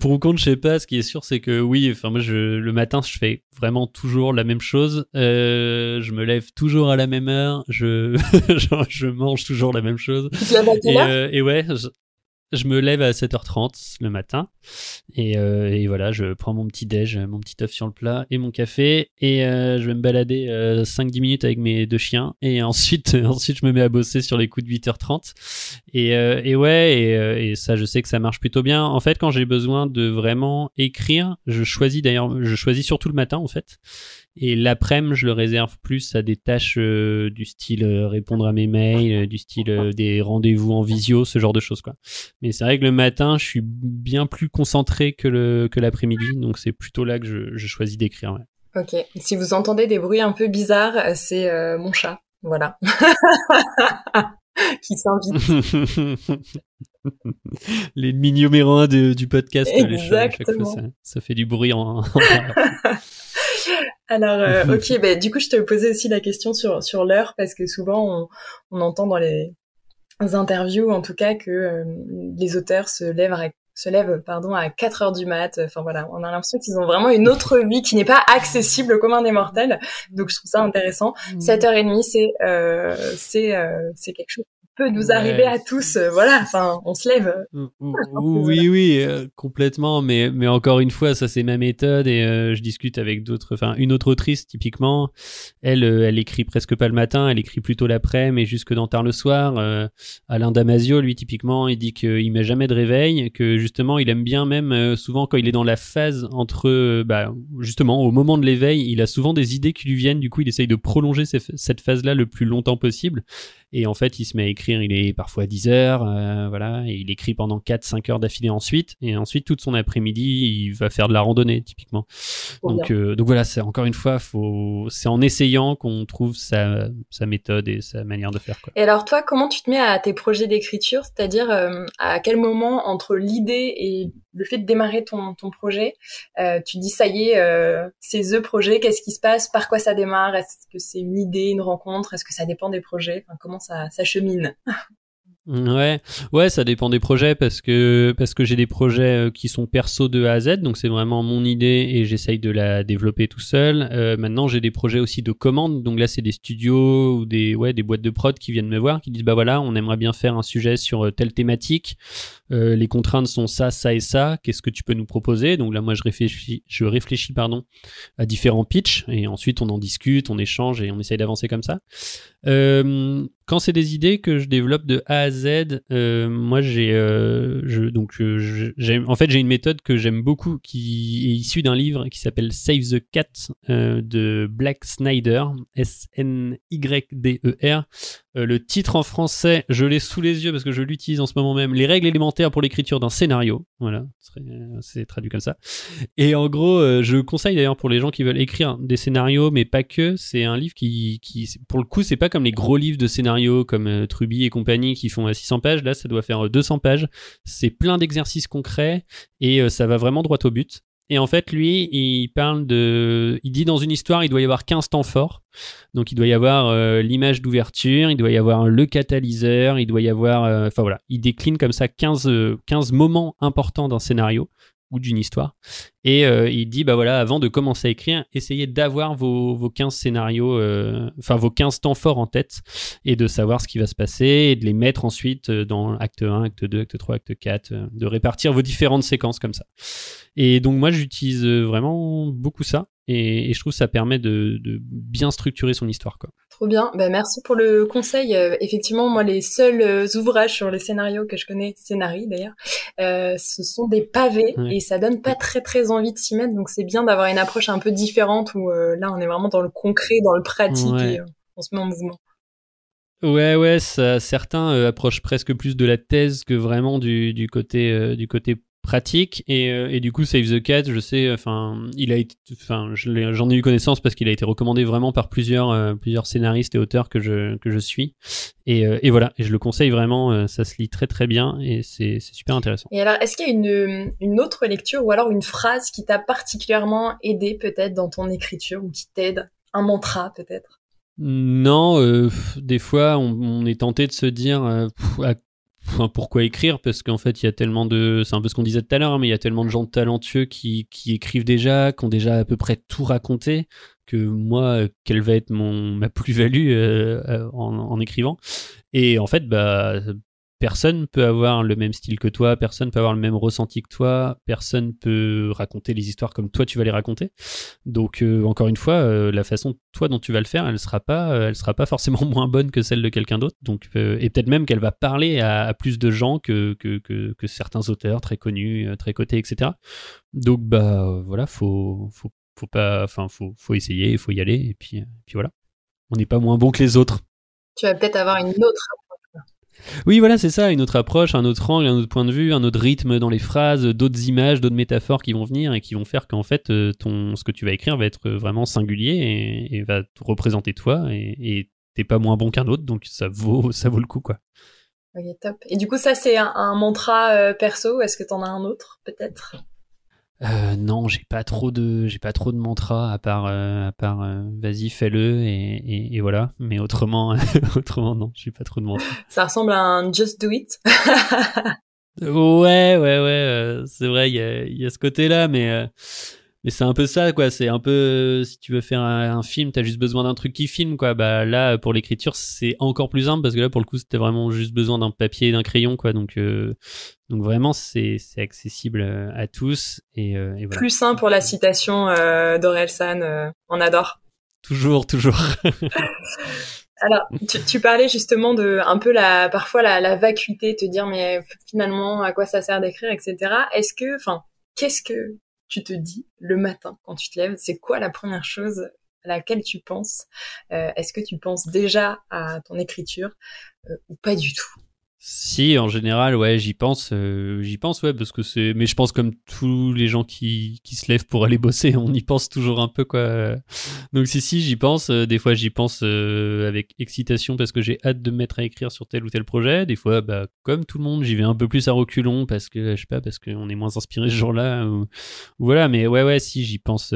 pour ou contre, je sais pas. Ce qui est sûr, c'est que oui. Enfin, moi, je, le matin, je fais vraiment toujours la même chose. Euh, je me lève toujours à la même heure. Je, je mange toujours la même chose. et, euh, et ouais, je me lève à 7h30 le matin et, euh, et, voilà, je prends mon petit déj, mon petit œuf sur le plat et mon café et euh, je vais me balader euh, 5-10 minutes avec mes deux chiens et ensuite ensuite je me mets à bosser sur les coups de 8h30 et, euh, et ouais et, et, ça je sais que ça marche plutôt bien. En fait, quand j'ai besoin de vraiment écrire, je choisis d'ailleurs je choisis surtout le matin en fait et l'après-midi, je le réserve plus à des tâches euh, du style euh, répondre à mes mails, euh, du style des rendez-vous en visio, ce genre de choses quoi. Mais c'est vrai que le matin, je suis bien plus concentré que le que l'après-midi, donc c'est plutôt là que je, je choisis d'écrire. Ouais. Ok. Si vous entendez des bruits un peu bizarres, c'est mon chat. Voilà. qui s'invite. L'ennemi numéro un du podcast. Exactement. ça, ça, fait du bruit en... Alors, euh, ok, bah, du coup, je te posais aussi la question sur, sur l'heure, parce que souvent, on, on, entend dans les interviews, en tout cas, que euh, les auteurs se lèvent à, se lèvent pardon à 4 heures du mat. Enfin voilà, on a l'impression qu'ils ont vraiment une autre vie qui n'est pas accessible au commun des mortels. Donc je trouve ça intéressant. 7h30, mmh. c'est euh, c'est euh, c'est quelque chose peut nous arriver à tous. Euh, voilà, enfin, on se lève. oui, oui, euh, complètement. Mais, mais encore une fois, ça c'est ma méthode et euh, je discute avec d'autres. Enfin, une autre autrice typiquement, elle, elle écrit presque pas le matin, elle écrit plutôt l'après, mais jusque dans tard le soir. Alain Damasio, lui typiquement, il dit qu'il met jamais de réveil, que justement, il aime bien même souvent quand il est dans la phase entre, bah, justement, au moment de l'éveil, il a souvent des idées qui lui viennent. Du coup, il essaye de prolonger cette phase-là le plus longtemps possible. Et en fait, il se met à écrire, il est parfois 10 heures, euh, voilà, et il écrit pendant 4-5 heures d'affilée ensuite. Et ensuite, toute son après-midi, il va faire de la randonnée, typiquement. donc, euh, donc voilà, c'est encore une fois, faut, c'est en essayant qu'on trouve sa, sa méthode et sa manière de faire. Quoi. Et alors, toi, comment tu te mets à tes projets d'écriture? C'est-à-dire, euh, à quel moment, entre l'idée et le fait de démarrer ton, ton projet, euh, tu dis ça y est, euh, ces œufs projets, qu'est-ce qui se passe, par quoi ça démarre, est-ce que c'est une idée, une rencontre, est-ce que ça dépend des projets, comment ça, ça chemine? Ouais, ouais, ça dépend des projets parce que parce que j'ai des projets euh, qui sont perso de A à Z, donc c'est vraiment mon idée et j'essaye de la développer tout seul. Euh, maintenant, j'ai des projets aussi de commandes, donc là c'est des studios ou des ouais des boîtes de prod qui viennent me voir, qui disent bah voilà, on aimerait bien faire un sujet sur euh, telle thématique. Euh, les contraintes sont ça, ça et ça. Qu'est-ce que tu peux nous proposer? Donc là, moi je réfléchis, je réfléchis pardon à différents pitchs et ensuite on en discute, on échange et on essaye d'avancer comme ça. Euh, quand c'est des idées que je développe de A à Z, euh, moi j'ai, euh, je, donc j'ai, en fait j'ai une méthode que j'aime beaucoup qui est issue d'un livre qui s'appelle Save the Cat euh, de Black Snyder, S N Y D E R. Euh, le titre en français, je l'ai sous les yeux parce que je l'utilise en ce moment même. Les règles élémentaires pour l'écriture d'un scénario. Voilà, c'est traduit comme ça. Et en gros, euh, je conseille d'ailleurs pour les gens qui veulent écrire des scénarios, mais pas que. C'est un livre qui, qui, pour le coup, c'est pas comme les gros livres de comme euh, Truby et compagnie qui font 600 pages. Là, ça doit faire 200 pages. C'est plein d'exercices concrets et ça va vraiment droit au but. Et en fait, lui, il parle de. Il dit dans une histoire, il doit y avoir 15 temps forts. Donc, il doit y avoir euh, l'image d'ouverture, il doit y avoir le catalyseur, il doit y avoir. Euh, enfin voilà, il décline comme ça 15, 15 moments importants d'un scénario ou d'une histoire. Et euh, il dit, bah voilà, avant de commencer à écrire, essayez d'avoir vos, vos 15 scénarios, euh, enfin vos 15 temps forts en tête, et de savoir ce qui va se passer, et de les mettre ensuite euh, dans acte 1, acte 2, acte 3, acte 4, de répartir vos différentes séquences comme ça. Et donc moi, j'utilise vraiment beaucoup ça. Et, je trouve que ça permet de, bien structurer son histoire. Quoi. Trop bien, ben, merci pour le conseil. Euh, effectivement, moi, les seuls euh, ouvrages sur les scénarios que je connais, scénarii d'ailleurs, euh, ce sont des pavés et ça donne pas très très envie de s'y mettre. Donc c'est bien d'avoir une approche un peu différente où là, on est vraiment dans le concret, dans le pratique et on se met en mouvement. Ouais, ouais, ça, certains approchent presque plus de la thèse que vraiment du, du côté du côté pratique et, euh, et, du coup Save the Cat je sais enfin il a enfin j'en ai eu connaissance parce qu'il a été recommandé vraiment par plusieurs euh, plusieurs scénaristes et auteurs que je que je suis. Et, euh, et voilà. Et je le conseille vraiment ça se lit très très bien et c'est super intéressant. Et alors est-ce qu'il y a une une autre lecture ou alors une phrase qui t'a particulièrement aidé peut-être dans ton écriture ou qui t'aide? Un mantra peut-être? Non, des fois, on, on, est tenté de se dire à pourquoi écrire? Parce qu'en fait, il y a tellement de. C'est un peu ce qu'on disait tout à l'heure, hein, mais il y a tellement de gens talentueux qui, qui, écrivent déjà, qui ont déjà à peu près tout raconté, que moi, quelle va être mon, ma plus-value euh, euh, en, en, écrivant Et en fait, bah, personne peut avoir le même style que toi, personne peut avoir le même ressenti que toi, personne peut raconter les histoires comme toi tu vas les raconter. Donc euh, encore une fois, euh, la façon toi dont tu vas le faire, elle sera pas, euh, sera pas forcément moins bonne que celle de quelqu'un d'autre. Donc et peut-être même qu'elle va parler à, plus de gens que que, que certains auteurs très connus, très cotés, etc. Donc bah voilà, faut faut faut pas, enfin faut faut essayer, faut y aller et puis puis voilà. On n'est pas moins bon que les autres. Tu vas peut-être avoir une autre oui, voilà, c'est ça, une autre approche, un autre angle, un autre point de vue, un autre rythme dans les phrases, d'autres images, d'autres métaphores qui vont venir et qui vont faire qu'en fait, euh, ton, ce que tu vas écrire va être vraiment singulier et, va te représenter toi et t'es pas moins bon qu'un autre, donc ça vaut, ça vaut le coup, quoi. Ok, top. Et du coup, ça, c'est un, mantra euh, perso. Est-ce que t'en as un autre, peut-être? Euh, non, j'ai pas trop de, j'ai pas trop de mantra à part, euh, à part, euh, vas-y, fais-le et, et, voilà. Mais autrement, autrement non, j'ai pas trop de mantra. Ça ressemble à un just do it. ouais, ouais, ouais, c'est vrai, il y a, y a, ce côté-là, mais mais c'est un peu ça, quoi. C'est un peu, si tu veux faire un, film, t'as juste besoin d'un truc qui filme, quoi. Bah là, pour l'écriture, c'est encore plus simple parce que là, pour le coup, c'était vraiment juste besoin d'un papier et d'un crayon, quoi. Donc, euh, donc vraiment, c'est accessible euh, à tous. Et, euh, et voilà. Plus simple pour la citation euh, d'Orelsan, on adore. Toujours, toujours. Alors, tu, tu, parlais justement de un peu la parfois la, la vacuité, te dire mais finalement à quoi ça sert d'écrire, etc. Est-ce que, enfin, qu'est-ce que tu te dis le matin quand tu te lèves C'est quoi la première chose à laquelle tu penses? Euh, Est-ce que tu penses déjà à ton écriture euh, ou pas du tout? Si, en général, ouais, j'y pense, euh, j'y pense, ouais, parce que c'est. Mais je pense comme tous les gens qui, qui se lèvent pour aller bosser, on y pense toujours un peu, quoi. Donc si, si, j'y pense. Euh, des fois, j'y pense euh, avec excitation parce que j'ai hâte de me mettre à écrire sur tel ou tel projet. Des fois, bah, comme tout le monde, j'y vais un peu plus à reculons parce que, je sais pas, parce qu'on est moins inspiré ce jour-là. Ou... Voilà, mais ouais, ouais, si, j'y pense,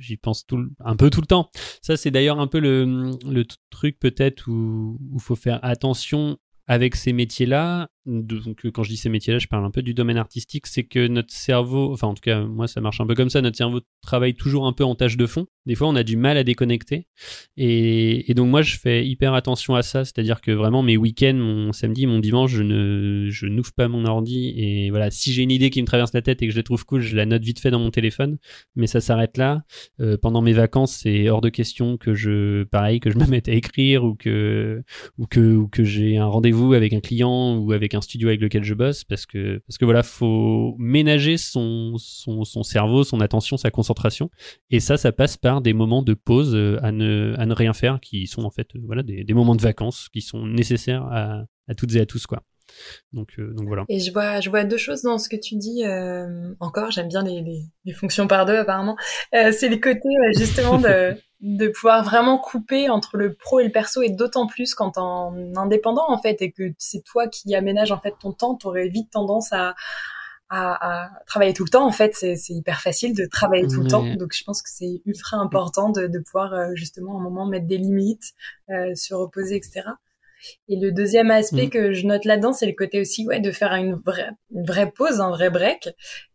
j'y pense tout, un peu tout le temps. Ça, c'est d'ailleurs un peu le, le truc peut-être où il faut faire attention avec ces métiers-là, donc quand je dis ces métiers-là, je parle un peu du domaine artistique, c'est que notre cerveau, enfin en tout cas moi ça marche un peu comme ça, notre cerveau travaille toujours un peu en tâche de fond. Des fois on a du mal à déconnecter et, donc moi je fais hyper attention à ça, c'est-à-dire que vraiment mes week-ends, mon samedi, mon dimanche, je ne je n'ouvre pas mon ordi et voilà si j'ai une idée qui me traverse la tête et que je la trouve cool, je la note vite fait dans mon téléphone, mais ça s'arrête là. Euh, pendant mes vacances, c'est hors de question que je pareil que je me mette à écrire ou que ou que ou que j'ai un rendez-vous avec un client ou avec un studio avec lequel je bosse parce que parce que voilà faut ménager son, son, cerveau son attention sa concentration et ça ça passe par des moments de pause euh, à ne à ne rien faire qui sont en fait euh, voilà des, moments de vacances qui sont nécessaires à, toutes et à tous quoi donc, euh, donc voilà. Et je vois, je vois deux choses dans ce que tu dis. Encore, j'aime bien les, les, fonctions par deux apparemment. C'est les côtés justement de, de pouvoir vraiment couper entre le pro et le perso, et d'autant plus quand en indépendant en fait, et que c'est toi qui aménage en fait ton temps, t'aurais vite tendance à, à, à, travailler tout le temps. En fait, c'est hyper facile de travailler tout le temps. Donc, je pense que c'est ultra important de, de pouvoir justement à un moment mettre des limites, euh, se reposer, etc. Et le deuxième aspect mm. que je note là-dedans, c'est le côté aussi ouais, de faire une vraie, une vraie pause, un vrai break.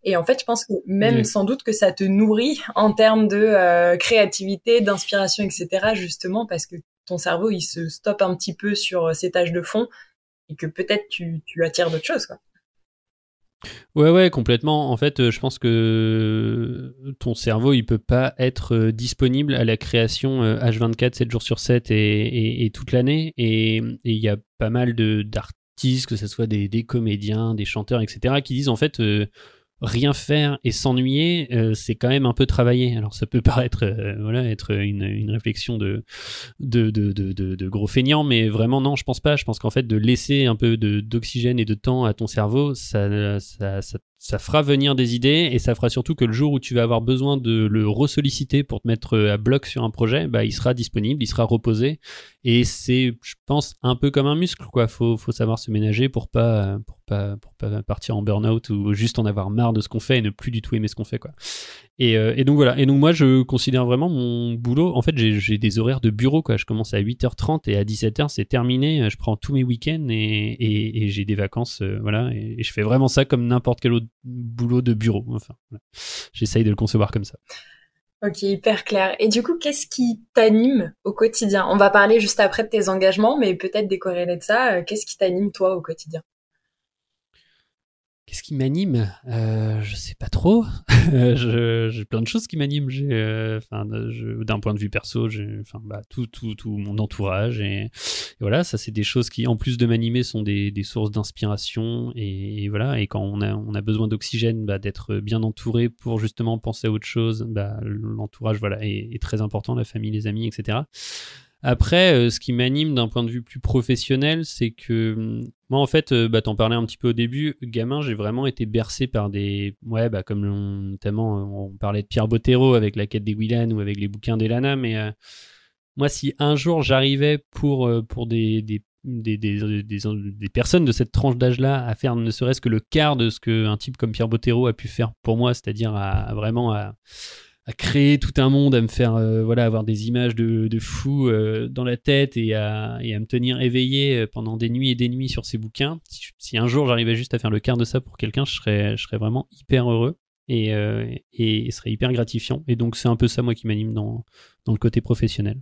Et en fait, je pense que même sans doute que ça te nourrit en termes de euh, créativité, d'inspiration, etc. Justement parce que ton cerveau, il se stoppe un petit peu sur ses euh, tâches de fond et que peut-être tu, tu attires d'autres choses. Quoi. Ouais, ouais, complètement. En fait, euh, je pense que ton cerveau, il peut pas être euh, disponible à la création H24, euh, 7 jours sur 7 et, toute l'année. Et il y a pas mal d'artistes, que ce soit des, comédiens, des chanteurs, etc., qui disent en fait, rien faire et s'ennuyer, euh, c'est quand même un peu travailler. Alors ça peut paraître euh, voilà être une, réflexion de de, de, de, gros feignant, mais vraiment non, je pense pas. Je pense qu'en fait de laisser un peu d'oxygène et de temps à ton cerveau, ça, ça fera venir des idées et ça fera surtout que le jour où tu vas avoir besoin de le ressolliciter pour te mettre à bloc sur un projet, bah, il sera disponible, il sera reposé et c'est, je pense, un peu comme un muscle, quoi. Faut, faut savoir se ménager pour pas, pour pas, pour pas partir en burn-out ou juste en avoir marre de ce qu'on fait et ne plus du tout aimer ce qu'on fait, quoi. Et, euh, et, donc voilà. Et donc moi, je considère vraiment mon boulot. En fait, j'ai des horaires de bureau. Je commence à 8h30 et à 17h, c'est terminé. Je prends tous mes week-ends et, j'ai des vacances. Euh, voilà. Et, je fais vraiment ça comme n'importe quel autre boulot de bureau. Enfin, j'essaye de le concevoir comme ça. Ok, hyper clair. Et du coup, qu'est-ce qui t'anime au quotidien? On va parler juste après de tes engagements, mais peut-être décorréler de ça. Euh, qu'est-ce qui t'anime toi au quotidien? Qu'est-ce qui m'anime? Euh, Je sais pas trop. j'ai plein de choses qui m'animent. Euh, enfin, d'un point de vue perso, j'ai, bah, tout, tout, tout mon entourage et, voilà, ça c'est des choses qui, en plus de m'animer, sont des, des sources d'inspiration et, voilà. Et quand on a, on a besoin d'oxygène, bah, d'être bien entouré pour justement penser à autre chose, bah, l'entourage, voilà, est très important, la famille, les amis, etc. Après, euh, ce qui m'anime d'un point de vue plus professionnel, c'est que hum, moi, en fait, euh, bah, t'en parlais un petit peu au début, gamin, j'ai vraiment été bercé par des. Ouais, bah, comme notamment, euh, on parlait de Pierre Bottero avec La quête des Willan ou avec les bouquins d'Elana, mais moi, si un jour j'arrivais pour, pour des, des des, des, des, personnes de cette tranche d'âge-là à faire ne serait-ce que le quart de ce qu'un type comme Pierre Bottero a pu faire pour moi, c'est-à-dire à, vraiment à, à créer tout un monde, à me faire euh, voilà avoir des images de, de fous euh, dans la tête et à, à, me tenir éveillé euh, pendant des nuits et des nuits sur ces bouquins. Si, un jour j'arrivais juste à faire le quart de ça pour quelqu'un, je serais, je serais vraiment hyper heureux. et, et, serait hyper gratifiant. Et donc c'est un peu ça moi qui m'anime dans, dans le côté professionnel.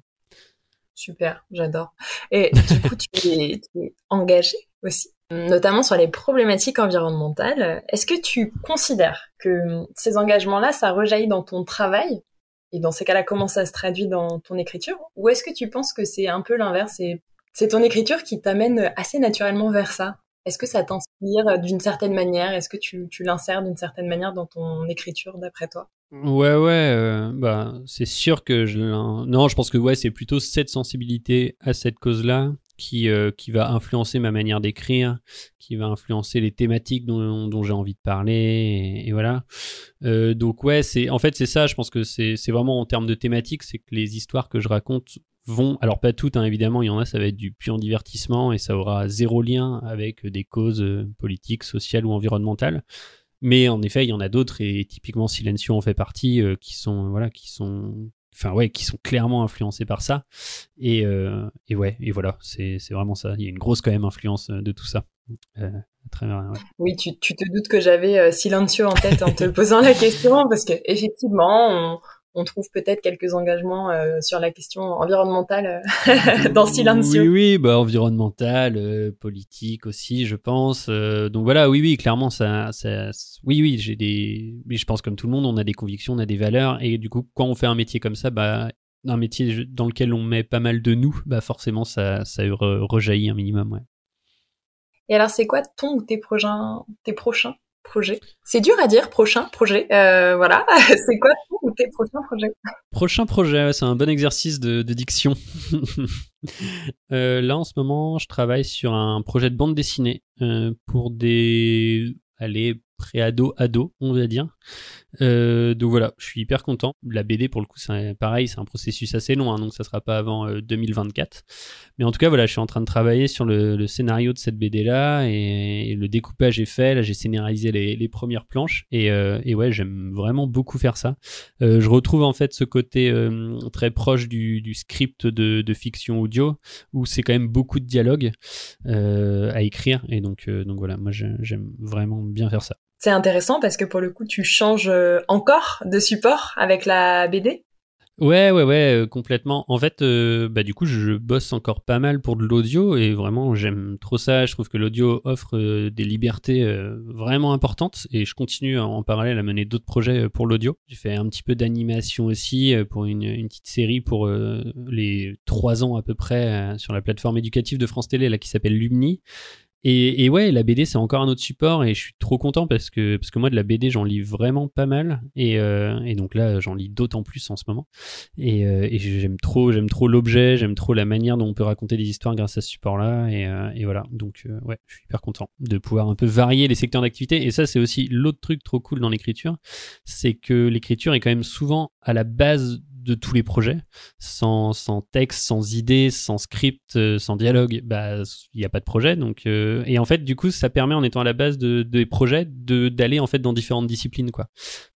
Super, j'adore. Et du coup, tu es, engagé aussi, notamment sur les problématiques environnementales. Est-ce que tu considères que ces engagements-là, ça rejaillit dans ton travail? Et dans ces cas-là, comment ça se traduit dans ton écriture? Ou est-ce que tu penses que c'est un peu l'inverse c'est ton écriture qui t'amène assez naturellement vers ça? Est-ce que ça t'inspire d'une certaine manière? Est-ce que tu, tu l'insères d'une certaine manière dans ton écriture d'après toi? Ouais, ouais, euh, bah, c'est sûr que je. Non, je pense que ouais, c'est plutôt cette sensibilité à cette cause-là qui, euh, qui va influencer ma manière d'écrire, qui va influencer les thématiques dont, j'ai envie de parler, et, voilà. Euh, donc ouais, c'est en fait c'est ça. Je pense que c'est vraiment en termes de thématiques, c'est que les histoires que je raconte vont, alors pas toutes hein, évidemment, il y en a, ça va être du pur divertissement et ça aura zéro lien avec des causes politiques, sociales ou environnementales. Mais en effet, il y en a d'autres et typiquement Silencio en fait partie euh, qui sont voilà qui sont enfin ouais qui sont clairement influencés par ça. Et, euh, et ouais et voilà c'est vraiment ça. Il y a une grosse quand même influence euh, de tout ça. Très bien, oui tu, tu, te doutes que j'avais Silencio en tête en te posant la question parce que effectivement on trouve peut-être quelques engagements euh, sur la question environnementale euh, dans Silencio. Oui, oui, bah, environnementale, euh, politique aussi, je pense. donc voilà, oui, oui, clairement, ça, ça oui, oui, j'ai des, mais je pense comme tout le monde, on a des convictions, on a des valeurs, et du coup, quand on fait un métier comme ça, bah, un métier dans lequel on met pas mal de nous, bah forcément, ça, ça rejaillit un minimum, ouais. Et alors, c'est quoi ton ou tes prochains, tes prochains projet C'est dur à dire, prochain projet. Euh, voilà, c'est quoi tes prochains projets? Prochain projet, c'est un bon exercice de, diction. Euh, là, en ce moment, je travaille sur un projet de bande dessinée euh, pour des allez, pré-ado, ado, on va dire. Euh, donc voilà, je suis hyper content. La BD, pour le coup, c'est pareil, c'est un processus assez long, hein, donc ça sera pas avant 2024. Euh, Mais en tout cas, voilà, je suis en train de travailler sur le, scénario de cette BD-là et, le découpage est fait. Là, j'ai scénarisé les, premières planches euh, et, ouais, j'aime vraiment beaucoup faire ça. je retrouve en fait ce côté très proche du, script de, de, fiction audio où c'est quand même beaucoup de dialogue à écrire et donc, donc voilà, moi j'aime vraiment bien faire ça. C'est intéressant parce que pour le coup, tu changes euh, encore de support avec la BD. Ouais, ouais, ouais, euh, complètement. En fait, euh, bah, du coup, je bosse encore pas mal pour de l'audio et vraiment, j'aime trop ça. Je trouve que l'audio offre des libertés vraiment importantes et je continue en parallèle à mener d'autres projets pour l'audio. J'ai fait un petit peu d'animation aussi pour une, une, petite série pour les trois ans à peu près sur la plateforme éducative de France Télé là qui s'appelle Lumni. Et, ouais, la BD c'est encore un autre support et je suis trop content parce que parce que moi de la BD j'en lis vraiment pas mal. Et, euh, et donc là j'en lis d'autant plus en ce moment. Et, euh, j'aime trop j'aime trop l'objet j'aime trop la manière dont on peut raconter des histoires grâce à ce support là et, euh, et voilà. Donc ouais je suis hyper content de pouvoir un peu varier les secteurs d'activité. Et ça c'est aussi l'autre truc trop cool dans l'écriture. C'est que l'écriture est quand même souvent à la base de tous les projets. Sans, sans texte, sans idée, sans script, euh, sans dialogue, bah il n'y a pas de projet. Donc euh, et en fait du coup ça permet en étant à la base de, des projets de d'aller en fait dans différentes disciplines quoi.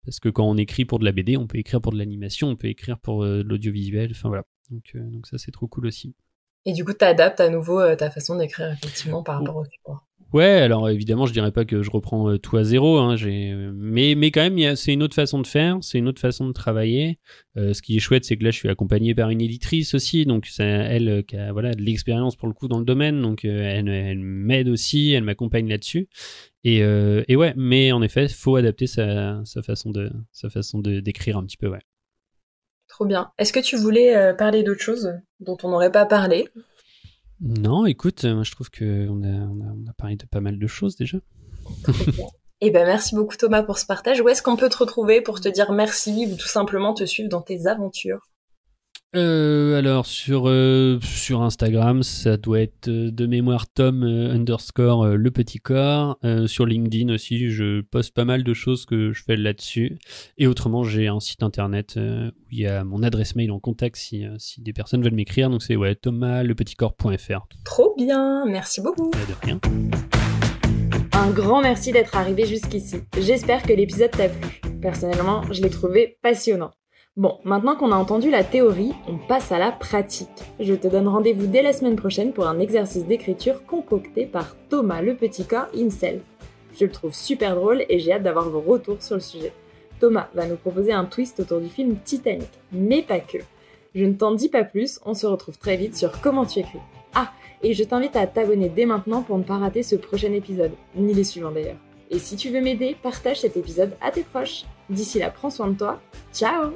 Parce que quand on écrit pour de la BD, on peut écrire pour de l'animation, on peut écrire pour euh, de l'audiovisuel. Enfin voilà. Donc donc ça c'est trop cool aussi. Et du coup, tu adaptes à nouveau ta façon d'écrire effectivement par rapport au support. Ouais, alors évidemment, je dirais pas que je reprends euh, tout à zéro, hein, mais, mais quand même, c'est une autre façon de faire, c'est une autre façon de travailler. Euh, ce qui est chouette, c'est que là, je suis accompagné par une éditrice aussi, donc c'est elle euh, qui a voilà, de l'expérience pour le coup dans le domaine, donc elle, m'aide aussi, elle m'accompagne là-dessus. Et, ouais, mais en effet, faut adapter sa, sa, façon de sa façon d'écrire un petit peu, ouais. Trop bien. Est-ce que tu voulais parler d'autre chose dont on n'aurait pas parlé? Non, écoute, moi je trouve qu'on a, on a, parlé de pas mal de choses déjà. Eh ben merci beaucoup Thomas pour ce partage. Où est-ce qu'on peut te retrouver pour te dire merci ou tout simplement te suivre dans tes aventures? Euh, alors sur euh, sur Instagram, ça doit être euh, de mémoire Tom underscore le petit corps. sur LinkedIn aussi, je poste pas mal de choses que je fais là-dessus. Et autrement, j'ai un site internet où il y a mon adresse mail en contact si, si des personnes veulent m'écrire. Donc c'est ouais thomaspetitcorps.fr. Trop bien, merci beaucoup. de rien. Un grand merci d'être arrivé jusqu'ici. J'espère que l'épisode t'a plu. Personnellement, je l'ai trouvé passionnant. Bon, maintenant qu'on a entendu la théorie, on passe à la pratique. Je te donne rendez-vous dès la semaine prochaine pour un exercice d'écriture concocté par Thomas le petit corps himself. Je le trouve super drôle et j'ai hâte d'avoir vos retours sur le sujet. Thomas va nous proposer un twist autour du film Titanic, mais pas que. Je ne t'en dis pas plus, on se retrouve très vite sur Comment tu écris. Ah, et je t'invite à t'abonner dès maintenant pour ne pas rater ce prochain épisode, ni les suivants d'ailleurs. Et si tu veux m'aider, partage cet épisode à tes proches. D'ici là, prends soin de toi. Ciao